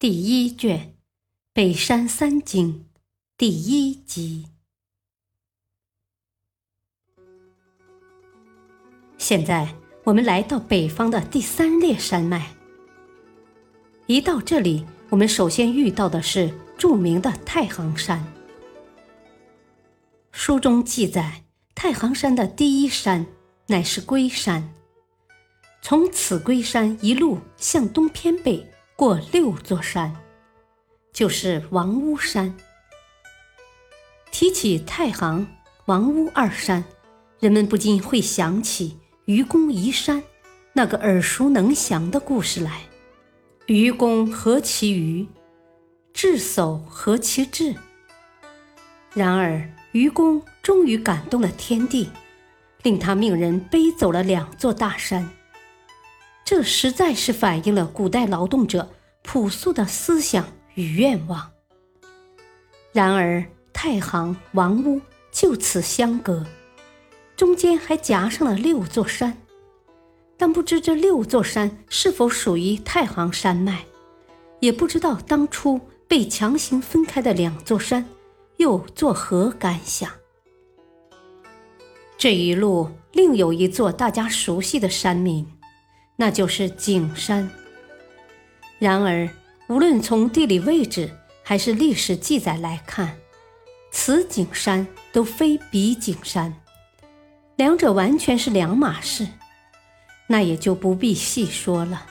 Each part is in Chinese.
第一卷《北山三经》第一集。现在我们来到北方的第三列山脉。一到这里，我们首先遇到的是著名的太行山。书中记载，太行山的第一山乃是龟山。从此龟山一路向东偏北。过六座山，就是王屋山。提起太行、王屋二山，人们不禁会想起愚公移山那个耳熟能详的故事来。愚公何其愚，智叟何其智。然而，愚公终于感动了天地，令他命人背走了两座大山。这实在是反映了古代劳动者朴素的思想与愿望。然而，太行、王屋就此相隔，中间还夹上了六座山，但不知这六座山是否属于太行山脉，也不知道当初被强行分开的两座山又作何感想。这一路另有一座大家熟悉的山名。那就是景山。然而，无论从地理位置还是历史记载来看，此景山都非彼景山，两者完全是两码事。那也就不必细说了。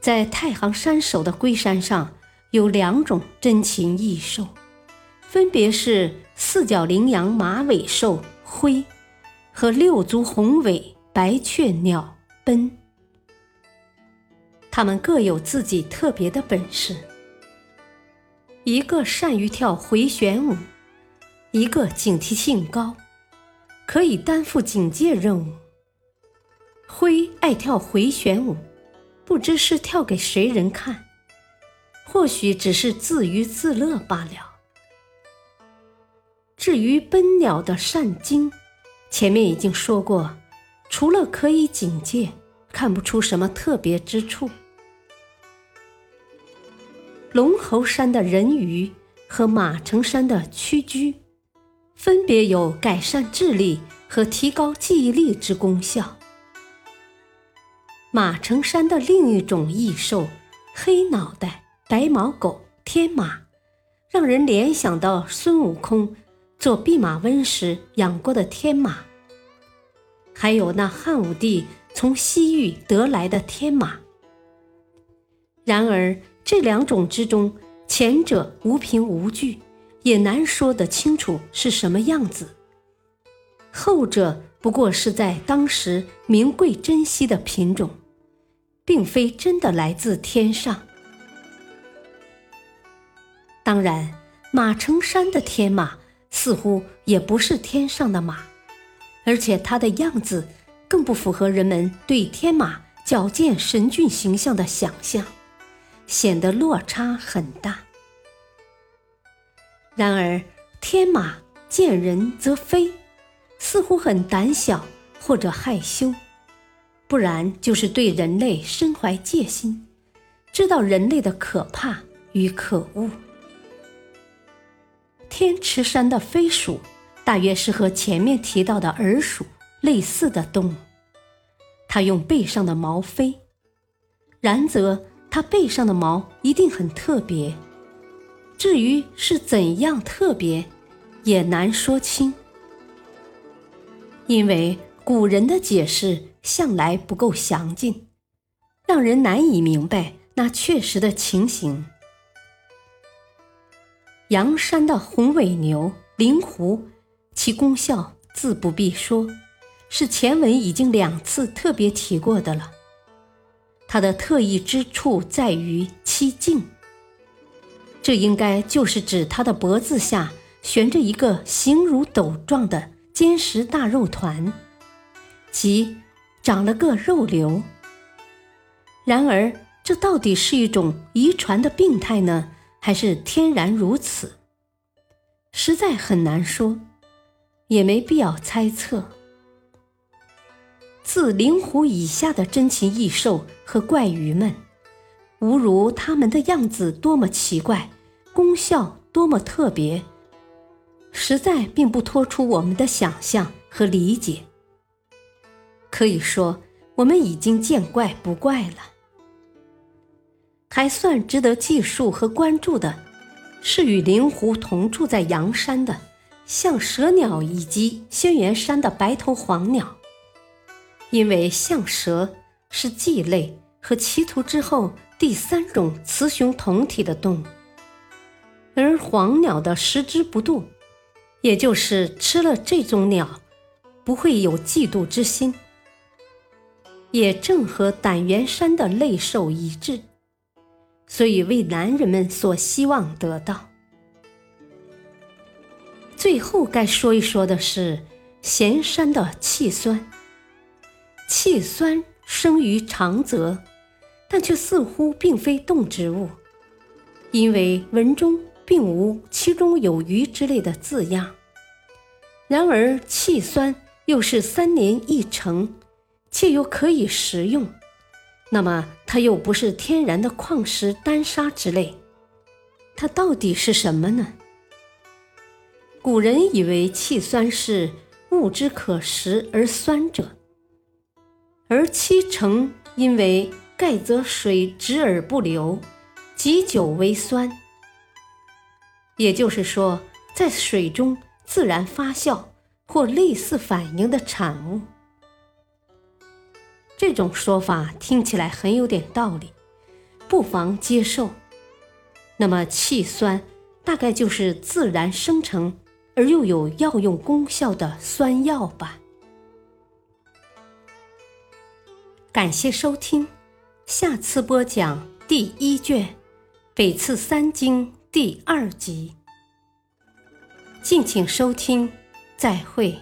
在太行山首的龟山上，有两种珍禽异兽，分别是四角羚羊马尾兽灰和六足红尾白雀鸟。奔，他们各有自己特别的本事。一个善于跳回旋舞，一个警惕性高，可以担负警戒任务。灰爱跳回旋舞，不知是跳给谁人看，或许只是自娱自乐罢了。至于奔鸟的善惊，前面已经说过。除了可以警戒，看不出什么特别之处。龙猴山的人鱼和马城山的屈居，分别有改善智力和提高记忆力之功效。马城山的另一种异兽——黑脑袋白毛狗天马，让人联想到孙悟空做弼马温时养过的天马。还有那汉武帝从西域得来的天马。然而这两种之中，前者无凭无据，也难说得清楚是什么样子；后者不过是在当时名贵珍稀的品种，并非真的来自天上。当然，马城山的天马似乎也不是天上的马。而且它的样子更不符合人们对天马矫健神俊形象的想象，显得落差很大。然而，天马见人则飞，似乎很胆小或者害羞，不然就是对人类身怀戒心，知道人类的可怕与可恶。天池山的飞鼠。大约是和前面提到的耳鼠类似的动物，它用背上的毛飞，然则它背上的毛一定很特别。至于是怎样特别，也难说清，因为古人的解释向来不够详尽，让人难以明白那确实的情形。阳山的红尾牛灵狐。其功效自不必说，是前文已经两次特别提过的了。它的特异之处在于其茎。这应该就是指它的脖子下悬着一个形如斗状的坚实大肉团，即长了个肉瘤。然而，这到底是一种遗传的病态呢，还是天然如此？实在很难说，也没必要猜测。自灵狐以下的珍禽异兽和怪鱼们，无如它们的样子多么奇怪，功效多么特别，实在并不脱出我们的想象和理解。可以说，我们已经见怪不怪了。还算值得记述和关注的，是与灵狐同住在阳山的象蛇鸟以及轩辕山的白头黄鸟。因为象蛇是鲫类和奇图之后第三种雌雄同体的动物，而黄鸟的食之不妒，也就是吃了这种鸟不会有嫉妒之心，也正和胆元山的类兽一致，所以为男人们所希望得到。最后该说一说的是咸山的气酸。气酸生于长泽，但却似乎并非动植物，因为文中并无“其中有鱼”之类的字样。然而气酸又是三年一成，且又可以食用，那么它又不是天然的矿石、丹砂之类，它到底是什么呢？古人以为气酸是物之可食而酸者。而七成因为盖则水止而不流，积久为酸。也就是说，在水中自然发酵或类似反应的产物。这种说法听起来很有点道理，不妨接受。那么，气酸大概就是自然生成而又有药用功效的酸药吧。感谢收听，下次播讲第一卷《北次三经》第二集。敬请收听，再会。